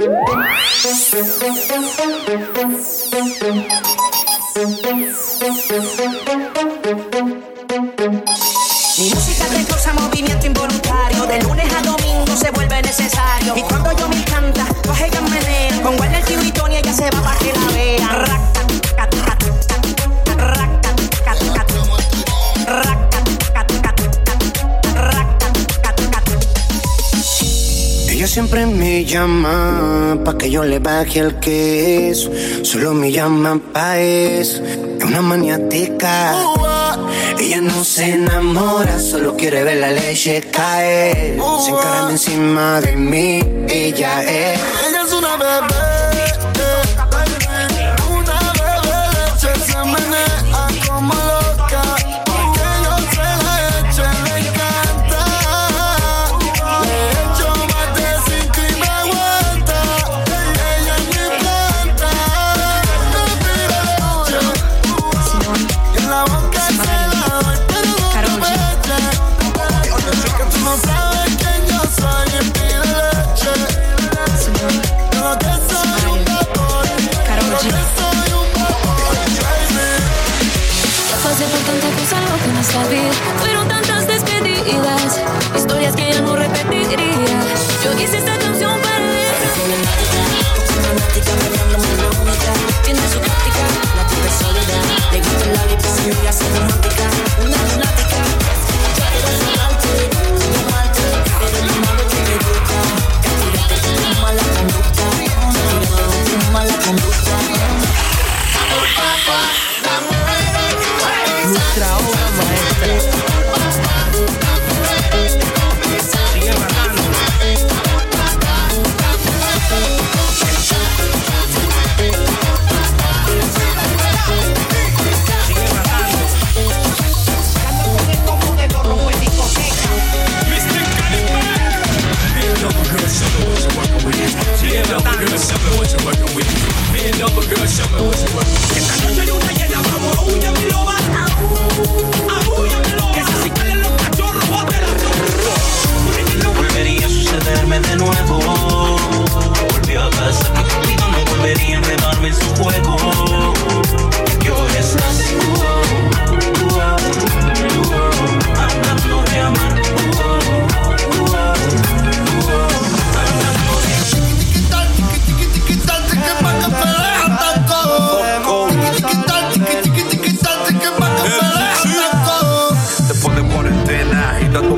Mi música te causa movimiento involuntario. De lunes a domingo se vuelve necesario. Y cuando yo me Ella siempre me llama pa' que yo le baje el queso. Solo me llama pa' eso. Es una maniática. Ella no se enamora, solo quiere ver la leche caer. Se encarama encima de mí. Ella es. Ella es una bebé.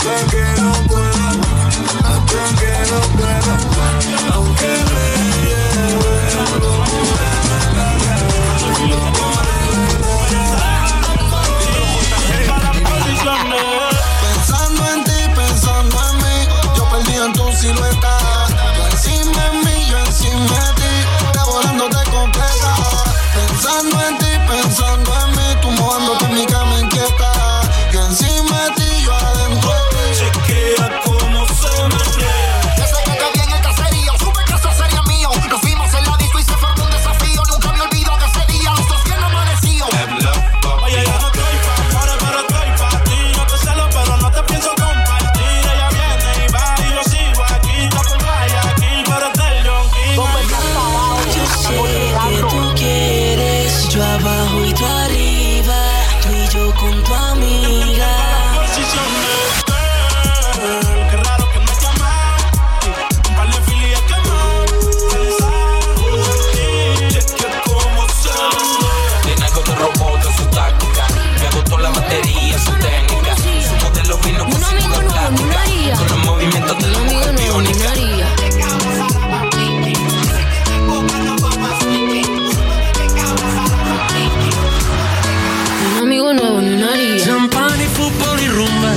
hasta que no María. Champán y fútbol y rumba.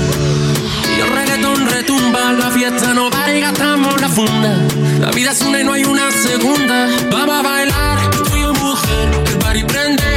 Y el reggaetón retumba. La fiesta no para y gastamos la funda. La vida es una y no hay una segunda. Vamos a bailar, tú y yo mujer. El party prende.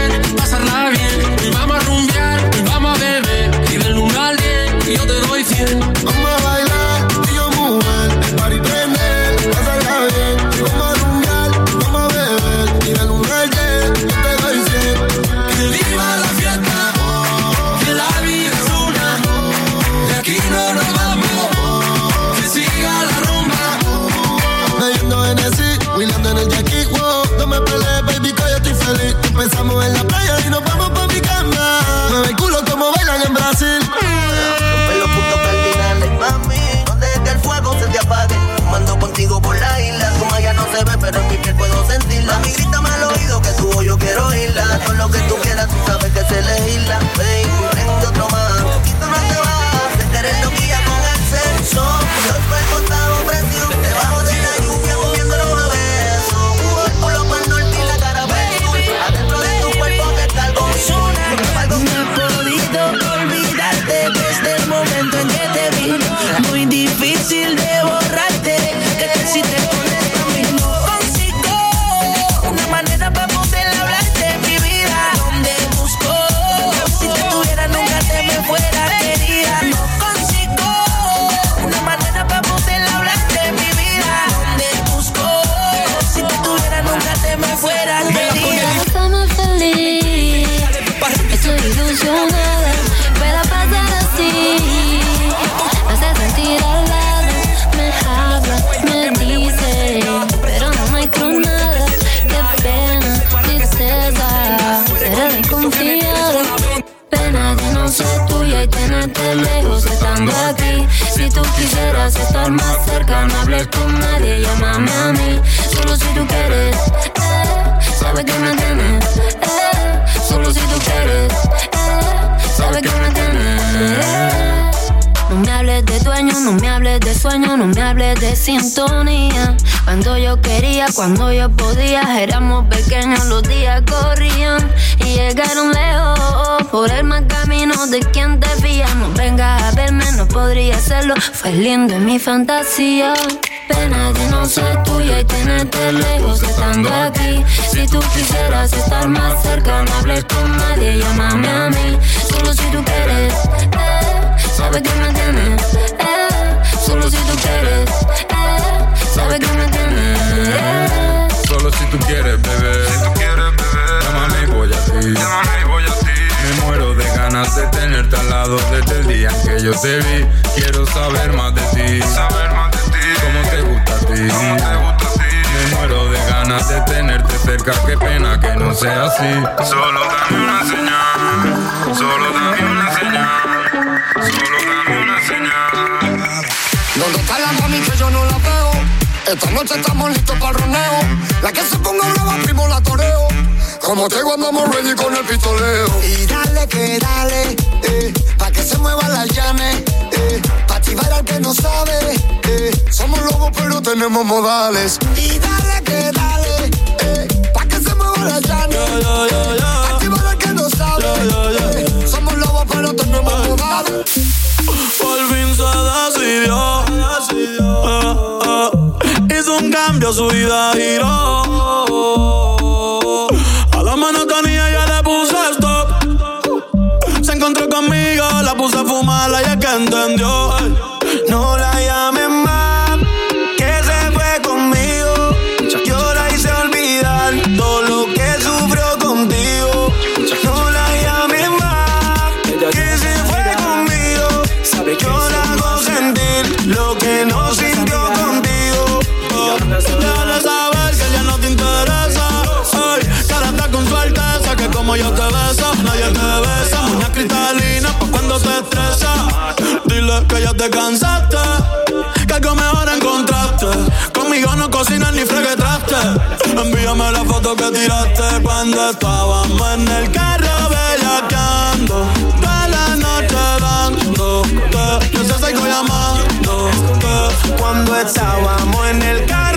dance tenerte lejos estando aquí. Si tú quisieras estar más cerca, no hables con nadie, llámame a mí. Solo si tú quieres, eh, sabes que me tienes, eh. Solo si tú quieres, eh, sabes que me tienes. No me hables de dueño, no me hables de sueño, no me hables de sintonía. Cuando yo quería, cuando yo podía, éramos pequeños, los días corrían y llegaron lejos. Por el mal camino de quien te fía, no vengas a verme, no podría hacerlo. Fue lindo en mi fantasía. Pena de no ser tuya y tenerte lejos estando aquí. Si tú quisieras estar más cerca, no hables con nadie, llámame a mí. Solo si tú quieres, eh, sabes que me tienes, eh. Solo si tú quieres, eh, sabes que me tienes, eh. Solo si tú quieres, bebé. Desde el día en que yo te vi. Quiero saber más de ti. Saber más de ti. Cómo te gusta a ti. Cómo te gusta a ti. Me muero de ganas de tenerte cerca. Qué pena que no sea así. Solo dame una señal. Solo dame una señal. Solo dame una señal. ¿Dónde está la mami que yo no la veo? Esta noche estamos listos para el roneo. La que se ponga brava, primo la toreo. Como te andamos ready con el pistoleo. Y dale que dale, eh, se mueva la llave, eh, pa' activar al que no sabe, eh. Somos lobos pero tenemos modales. Y dale que dale, eh, pa' que se mueva la llave, pa' activar al que no sabe, eh. Somos lobos pero tenemos modales. Por fin se decidió. Eh, eh. Hizo un cambio, su vida giró. Entendió. Te cansaste, que algo mejor encontraste. Conmigo no cocinas ni fregue traste. Envíame la foto que tiraste cuando estábamos en el carro bellaqueando. Toda la noche dando, yo se sigo llamando. Cuando estábamos en el carro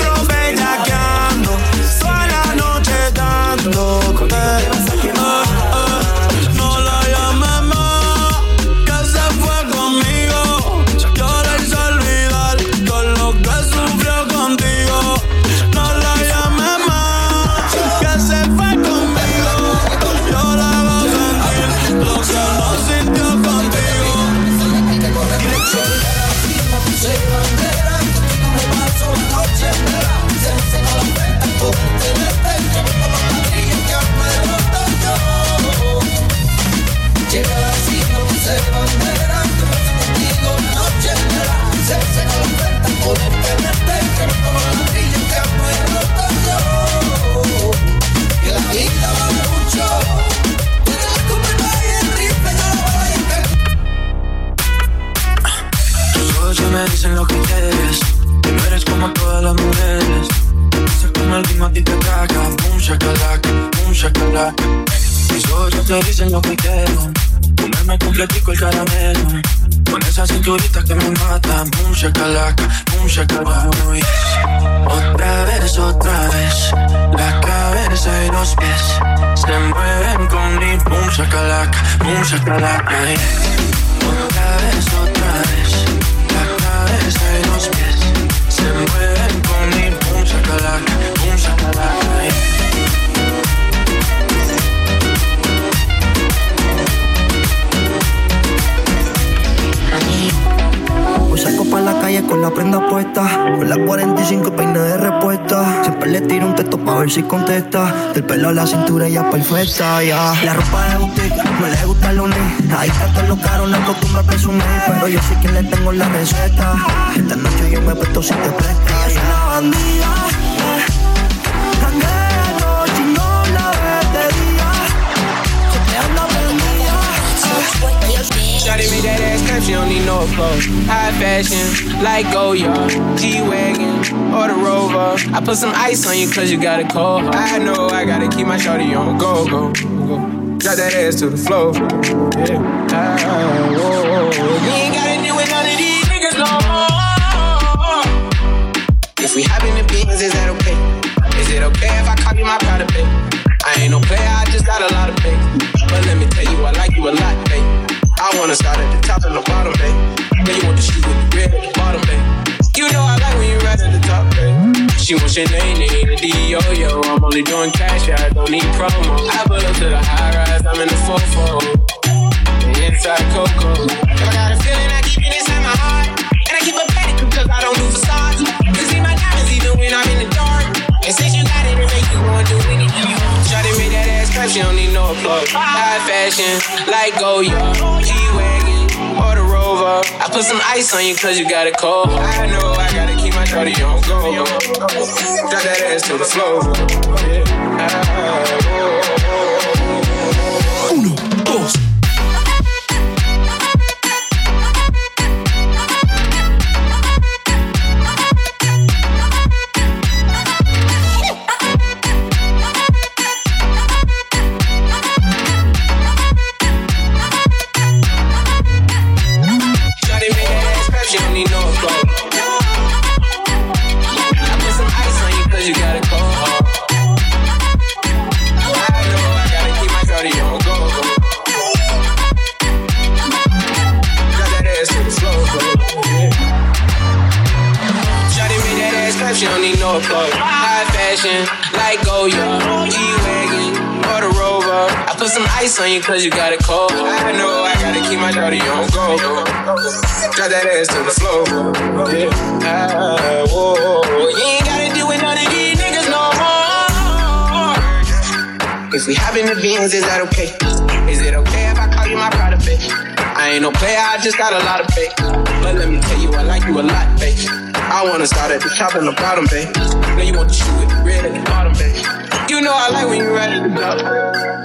shakalaka. Mis ojos te dicen lo que quiero. Comerme completico el caramelo. Con esa cinturita que me mata. Boom, shakalaka, boom, shakalaka. Uy. Otra vez, otra vez. La cabeza y los pies se mueven con mi boom, shakalaka, boom, shakalaka. Otra la 45 peina de respuesta. Siempre le tiro un texto pa' ver si contesta. Del pelo a la cintura ella perfecta, ya. La ropa de boutique, me le gusta el lunes. Ahí está todo lo caro, no acostumbro a presumir. Pero yo sé que le tengo la receta. Esta noche yo me presto si te High fashion, like Goya, G-Wagon, or the Rover. I put some ice on you cause you got a cold. I know I gotta keep my shawty on go, go, go. Drop that ass to the floor. Yeah. Ah, whoa. You ain't gotta deal with none of these niggas no more. If we hop in the beans, is that okay? Is it okay if I copy my pride babe? I ain't no player, I just got a lot of faith. But let me tell you, I like you a lot, babe. I wanna start at the top and the bottom, babe. You want the shoe with the red bottom, babe. You know I like when you right at the top, babe. She wants your name, name, D-O, yo. I'm only doing cash, I don't need promo. I pull up to the high rise, I'm in the 4 The inside Coco. I got a feeling, I keep it inside my heart. And I keep a petty because I don't do facades. You see my diamonds even when I'm in the dark. And since you got it, it make you wanna do anything you want. Shawty made that ass clap, she don't need no applause. High fashion, like the Rover. I put some ice on you cause you got a cold. I know I gotta keep my shawty on go. Drop that ass to the floor. Ah, whoa. Applause. High fashion, like Goya, G-Wagon, or the Rover. I put some ice on you cause you got a cold. I know I gotta keep my shawty on go. Drop that ass to the floor, yeah. Ah, whoa. You ain't gotta deal with none of these niggas no more. If we hop in the beans, is that okay? Is it okay if I call you my pride bitch? I ain't no player, I just got a lot of faith. But let me tell you, I like you a lot, babe. I wanna start at the top and the bottom, babe. Then you want shoe with the red at the bottom, babe. You know I like when you right at the top.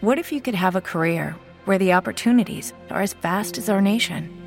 What if you could have a career where the opportunities are as vast as our nation,